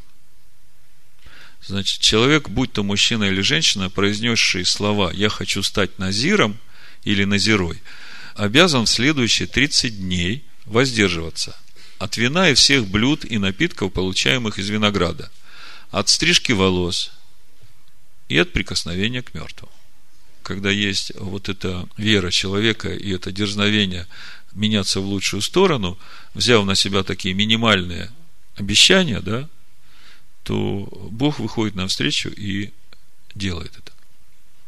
S1: Значит, человек, будь то мужчина или женщина, произнесший слова «я хочу стать назиром», или назирой, обязан в следующие 30 дней воздерживаться от вина и всех блюд и напитков, получаемых из винограда, от стрижки волос и от прикосновения к мертвому. Когда есть вот эта вера человека и это дерзновение меняться в лучшую сторону, взяв на себя такие минимальные обещания, да, то Бог выходит навстречу и делает это.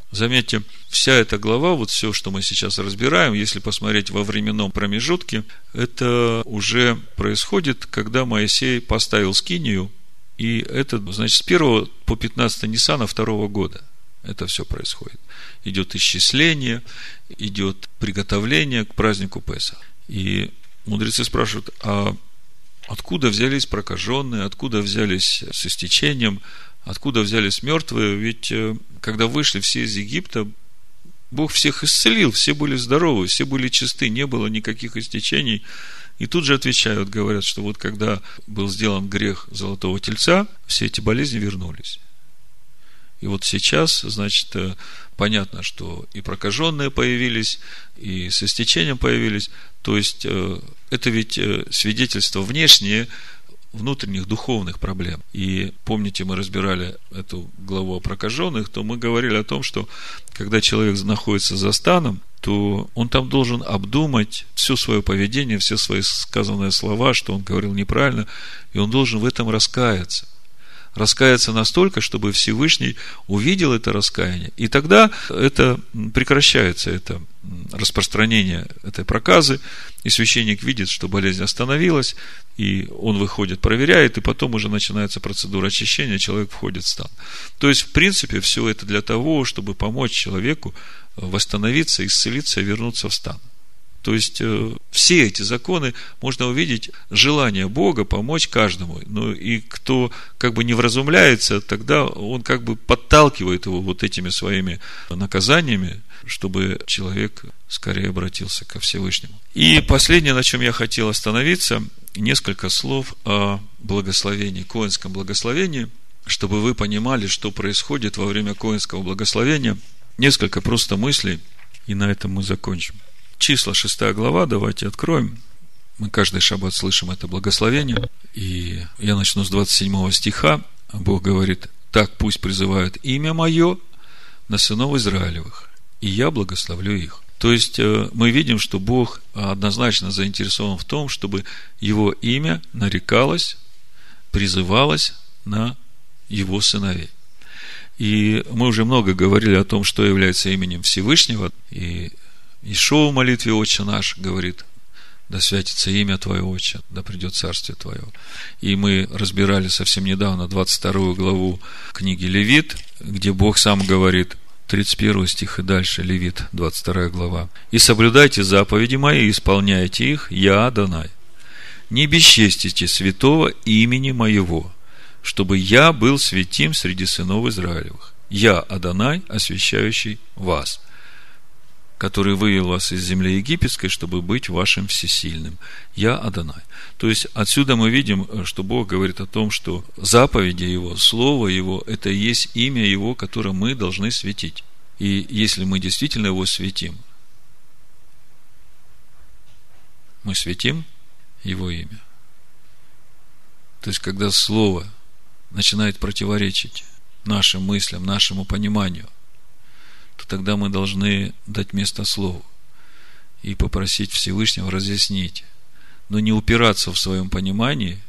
S1: Заметьте, вся эта глава, вот все, что мы сейчас разбираем, если посмотреть во временном промежутке, это уже происходит, когда Моисей поставил скинию, и это, значит, с 1 по 15 Ниссана второго года это все происходит. Идет исчисление, идет приготовление к празднику Песа. И мудрецы спрашивают, а откуда взялись прокаженные, откуда взялись с истечением, Откуда взялись мертвые? Ведь э, когда вышли все из Египта, Бог всех исцелил, все были здоровы, все были чисты, не было никаких истечений. И тут же отвечают, говорят, что вот когда был сделан грех золотого тельца, все эти болезни вернулись. И вот сейчас, значит, э, понятно, что и прокаженные появились, и с истечением появились. То есть, э, это ведь свидетельство внешнее внутренних духовных проблем. И помните, мы разбирали эту главу о прокаженных, то мы говорили о том, что когда человек находится за станом, то он там должен обдумать все свое поведение, все свои сказанные слова, что он говорил неправильно, и он должен в этом раскаяться. Раскаяться настолько, чтобы Всевышний увидел это раскаяние. И тогда это прекращается, это распространение этой проказы, и священник видит, что болезнь остановилась, и он выходит, проверяет, и потом уже начинается процедура очищения, человек входит в стан. То есть, в принципе, все это для того, чтобы помочь человеку восстановиться, исцелиться и вернуться в стан. То есть, э, все эти законы можно увидеть желание Бога помочь каждому. Ну, и кто как бы не вразумляется, тогда он как бы подталкивает его вот этими своими наказаниями, чтобы человек скорее обратился ко Всевышнему. И последнее, на чем я хотел остановиться, несколько слов о благословении, коинском благословении, чтобы вы понимали, что происходит во время коинского благословения. Несколько просто мыслей, и на этом мы закончим. Числа 6 глава, давайте откроем. Мы каждый шаббат слышим это благословение. И я начну с 27 стиха. Бог говорит, так пусть призывают имя мое на сынов Израилевых, и я благословлю их. То есть э, мы видим, что Бог однозначно заинтересован в том, чтобы его имя нарекалось, призывалось на его сыновей. И мы уже много говорили о том, что является именем Всевышнего. И Ишоу в молитве Отче наш говорит, да святится имя Твое, Отче, да придет Царствие Твое. И мы разбирали совсем недавно 22 главу книги Левит, где Бог сам говорит, 31 стих и дальше, Левит, 22 глава. «И соблюдайте заповеди мои, исполняйте их, я Адонай. Не бесчестите святого имени моего, чтобы я был святим среди сынов Израилевых. Я Адонай, освящающий вас» который вывел вас из земли египетской, чтобы быть вашим всесильным. Я Адонай. То есть, отсюда мы видим, что Бог говорит о том, что заповеди Его, Слово Его, это и есть имя Его, которое мы должны светить. И если мы действительно Его светим, мы светим Его имя. То есть, когда Слово начинает противоречить нашим мыслям, нашему пониманию, то тогда мы должны дать место Слову и попросить Всевышнего разъяснить, но не упираться в своем понимании,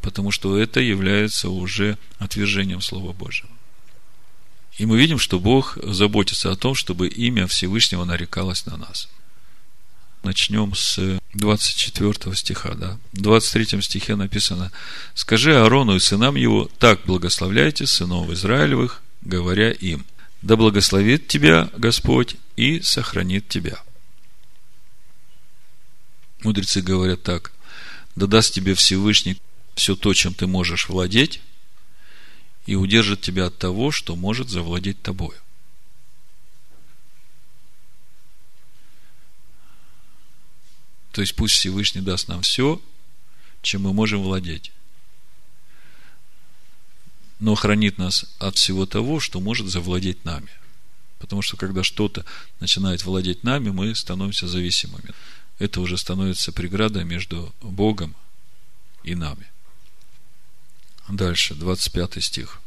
S1: потому что это является уже отвержением Слова Божьего. И мы видим, что Бог заботится о том, чтобы имя Всевышнего нарекалось на нас. Начнем с 24 стиха, да. В 23 стихе написано, «Скажи Аарону и сынам его, так благословляйте сынов Израилевых, говоря им, да благословит тебя Господь и сохранит тебя. Мудрецы говорят так, да даст тебе Всевышний все то, чем ты можешь владеть, и удержит тебя от того, что может завладеть тобою. То есть пусть Всевышний даст нам все, чем мы можем владеть но хранит нас от всего того, что может завладеть нами. Потому что когда что-то начинает владеть нами, мы становимся зависимыми. Это уже становится преградой между Богом и нами. Дальше, 25 стих.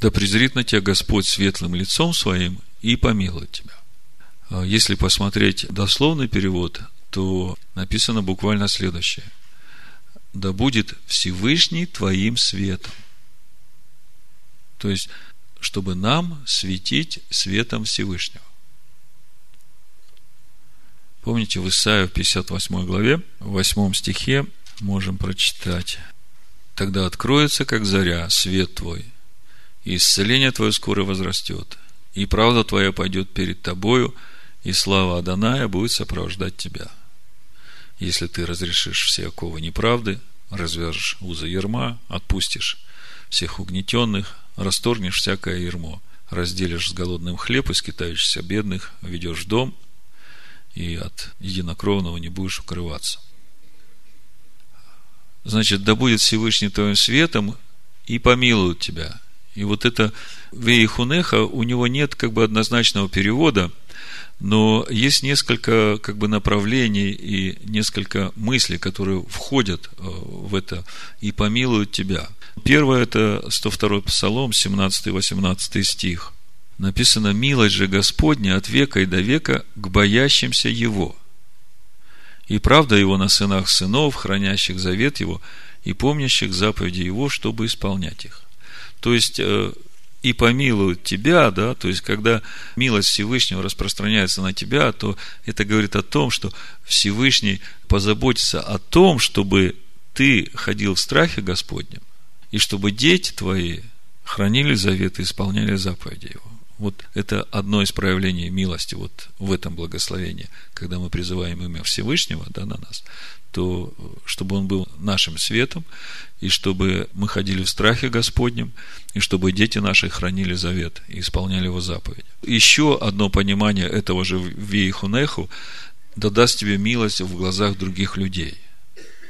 S1: «Да презрит на тебя Господь светлым лицом своим и помилует тебя». А если посмотреть дословный перевод, то написано буквально следующее. «Да будет Всевышний твоим светом». То есть, чтобы нам светить светом Всевышнего. Помните, в Исаию 58 главе, в 8 стихе можем прочитать. Тогда откроется, как заря, свет твой, и исцеление твое скоро возрастет, и правда твоя пойдет перед тобою, и слава Аданая будет сопровождать тебя. Если ты разрешишь все оковы неправды, развяжешь узы ерма, отпустишь всех угнетенных, расторгнешь всякое ермо, разделишь с голодным хлеб и скитающихся бедных, ведешь дом, и от единокровного не будешь укрываться. Значит, да будет Всевышний твоим светом и помилует тебя. И вот это Вейхунеха, у него нет как бы однозначного перевода – но есть несколько как бы направлений и несколько мыслей, которые входят э, в это и помилуют тебя. Первое это 102 Псалом, 17-18 стих. Написано, милость же Господня от века и до века к боящимся Его. И правда Его на сынах сынов, хранящих завет Его, и помнящих заповеди Его, чтобы исполнять их. То есть, э, и помилуют тебя, да, то есть, когда милость Всевышнего распространяется на тебя, то это говорит о том, что Всевышний позаботится о том, чтобы ты ходил в страхе Господнем, и чтобы дети твои хранили завет и исполняли заповеди Его. Вот это одно из проявлений милости вот в этом благословении, когда мы призываем имя Всевышнего да, на нас, то чтобы он был нашим светом, и чтобы мы ходили в страхе Господнем, и чтобы дети наши хранили завет и исполняли его заповеди. Еще одно понимание этого же Вейхунеху да даст тебе милость в глазах других людей.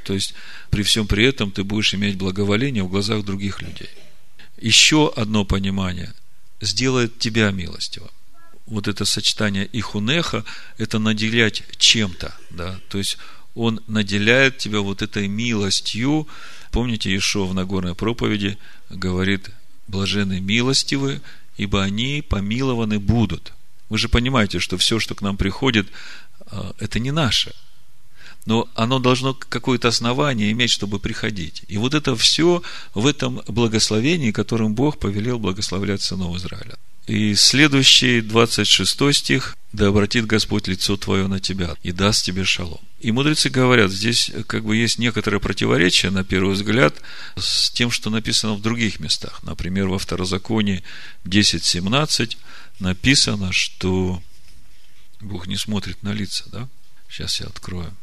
S1: То есть, при всем при этом ты будешь иметь благоволение в глазах других людей. Еще одно понимание – сделает тебя милостивым. Вот это сочетание ихунеха – это наделять чем-то, да, то есть он наделяет тебя вот этой милостью. Помните, Ишо в Нагорной проповеди говорит, блажены милостивы, ибо они помилованы будут. Вы же понимаете, что все, что к нам приходит, а, это не наше. Но оно должно какое-то основание иметь, чтобы приходить. И вот это все в этом благословении, которым Бог повелел благословлять сынов Израиля. И следующий, 26 стих, «Да обратит Господь лицо твое на тебя и даст тебе шалом». И мудрецы говорят, здесь как бы есть некоторое противоречие, на первый взгляд, с тем, что написано в других местах. Например, во Второзаконии 10.17 написано, что Бог не смотрит на лица, да? Сейчас я открою.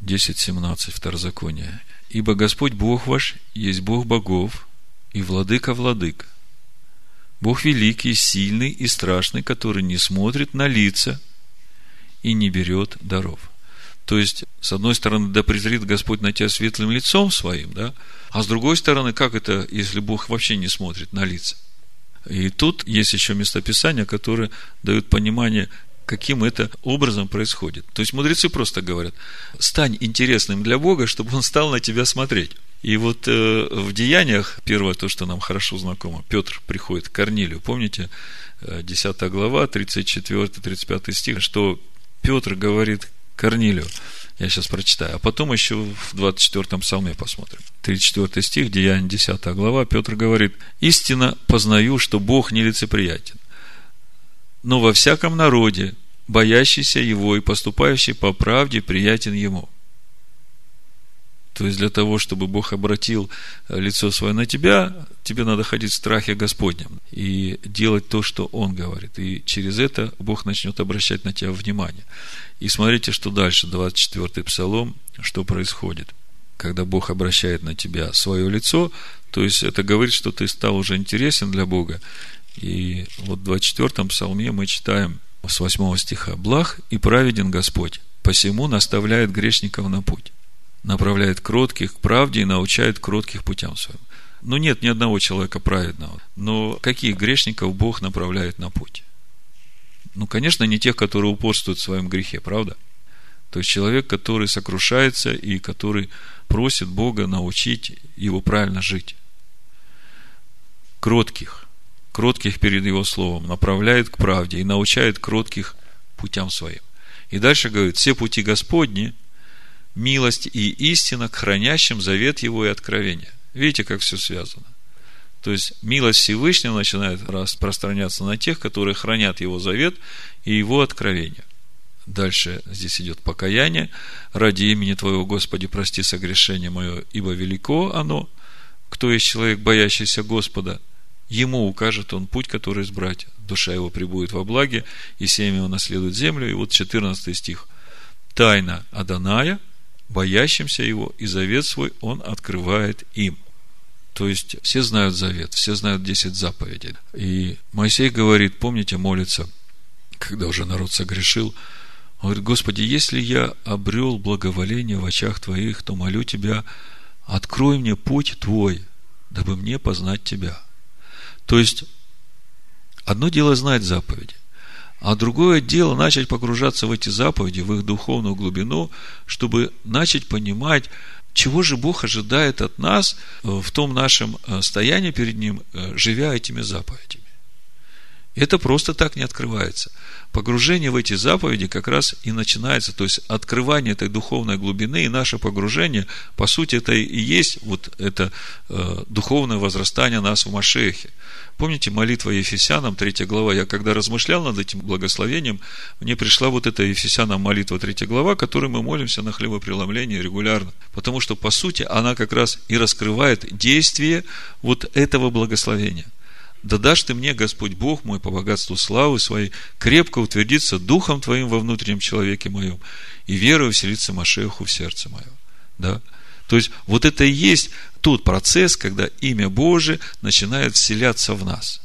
S1: 10.17 Второзаконие. «Ибо Господь Бог ваш есть Бог богов и владыка владык, Бог великий, сильный и страшный, который не смотрит на лица и не берет даров. То есть, с одной стороны, да презрит Господь на тебя светлым лицом своим, да, а с другой стороны, как это, если Бог вообще не смотрит на лица? И тут есть еще местописания, которые дают понимание, каким это образом происходит. То есть мудрецы просто говорят, стань интересным для Бога, чтобы Он стал на тебя смотреть. И вот э, в Деяниях, первое то, что нам хорошо знакомо, Петр приходит к Корнилию, помните, 10 э, глава, 34-35 стих, что Петр говорит Корнилию, я сейчас прочитаю, а потом еще в 24-м псалме посмотрим. 34 стих, Деяние 10 глава, Петр говорит, «Истинно познаю, что Бог нелицеприятен, но во всяком народе, боящийся Его и поступающий по правде, приятен Ему». То есть для того, чтобы Бог обратил э, лицо свое на тебя, тебе надо ходить в страхе Господнем и делать то, что Он говорит. И через это Бог начнет обращать на тебя внимание. И смотрите, что дальше, 24-й псалом, что происходит. Когда Бог обращает на тебя свое лицо, то есть это говорит, что ты стал уже интересен для Бога. И вот в 24-м псалме мы читаем с 8 стиха «Благ и праведен Господь, посему наставляет грешников на путь» направляет кротких к правде и научает кротких путям своим. Ну, нет ни одного человека праведного. Но каких грешников Бог направляет на путь? Ну, конечно, не тех, которые упорствуют в своем грехе, правда? То есть человек, который сокрушается и который просит Бога научить его правильно жить. Кротких, кротких перед его словом, направляет к правде и научает кротких путям своим. И дальше говорит, все пути Господни – милость и истина к хранящим завет его и откровения. Видите, как все связано. То есть, милость Всевышнего начинает распространяться на тех, которые хранят его завет и его откровения. Дальше здесь идет покаяние. Ради имени Твоего, Господи, прости согрешение мое, ибо велико оно. Кто есть человек, боящийся Господа, ему укажет он путь, который избрать. Душа его прибудет во благе, и семя наследует землю. И вот 14 стих. Тайна Аданая, боящимся его, и завет свой он открывает им. То есть, все знают завет, все знают 10 заповедей. И Моисей говорит, помните, молится, когда уже народ согрешил, он говорит, Господи, если я обрел благоволение в очах Твоих, то молю Тебя, открой мне путь Твой, дабы мне познать Тебя. То есть, одно дело знать заповеди, а другое дело начать погружаться в эти заповеди, в их духовную глубину, чтобы начать понимать, чего же Бог ожидает от нас в том нашем э, стоянии перед Ним, э, живя этими заповедями. Это просто так не открывается. Погружение в эти заповеди как раз и начинается, то есть открывание этой духовной глубины и наше погружение, по сути, это и есть вот это э, духовное возрастание нас в Машехе. Помните молитва Ефесянам, 3 глава? Я когда размышлял над этим благословением, мне пришла вот эта Ефесянам молитва 3 глава, которой мы молимся на хлебопреломлении регулярно. Потому что, по сути, она как раз и раскрывает действие вот этого благословения. Да дашь ты мне, Господь Бог мой, по богатству славы своей, крепко утвердиться Духом Твоим во внутреннем человеке моем, и верою вселиться Машеху в сердце мое. Да? То есть, вот это и есть тот процесс, когда имя Божие начинает вселяться в нас.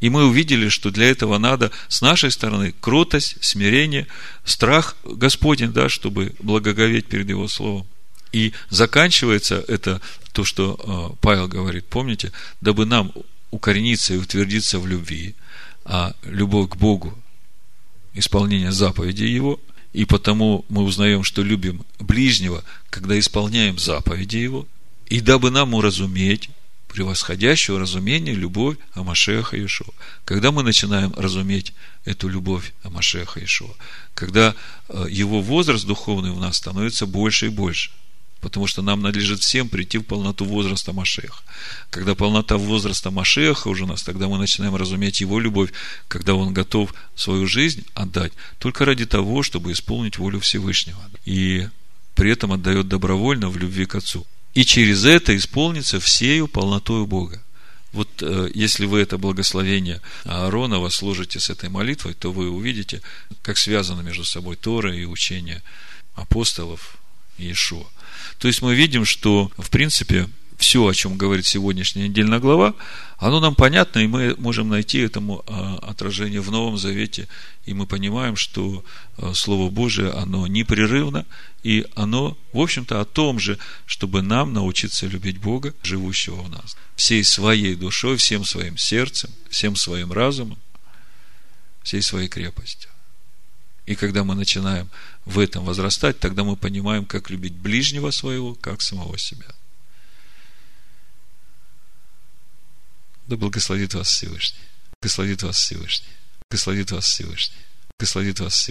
S1: И мы увидели, что для этого надо с нашей стороны кротость, смирение, страх Господень, да, чтобы благоговеть перед Его Словом. И заканчивается это то, что э, Павел говорит, помните, дабы нам укорениться и утвердиться в любви, а любовь к Богу, исполнение заповедей Его, и потому мы узнаем, что любим ближнего, когда исполняем заповеди Его, и дабы нам уразуметь превосходящего разумения любовь о Машеха Иешуа. Когда мы начинаем разуметь эту любовь о Машеха Иешуа, когда э, его возраст духовный у нас становится больше и больше – Потому что нам надлежит всем прийти в полноту возраста Машеха. Когда полнота возраста Машеха уже у нас, тогда мы начинаем разуметь его любовь, когда он готов свою жизнь отдать только ради того, чтобы исполнить волю Всевышнего. И при этом отдает добровольно в любви к Отцу. И через это исполнится всею полнотою Бога. Вот э, если вы это благословение Ааронова сложите с этой молитвой, то вы увидите, как связано между собой Тора и учение апостолов Иешуа. То есть мы видим, что, в принципе, все, о чем говорит сегодняшняя недельная глава, оно нам понятно, и мы можем найти этому а, отражение в Новом Завете, и мы понимаем, что а, Слово Божие, оно непрерывно, и оно, в общем-то, о том же, чтобы нам научиться любить Бога, живущего в нас, всей своей душой, всем своим сердцем, всем своим разумом, всей своей крепостью. И когда мы начинаем в этом возрастать, тогда мы понимаем, как любить ближнего своего, как самого себя. Да благословит вас Всевышний. Благословит вас Всевышний. Благословит вас Всевышний. Благословит вас Всевышний.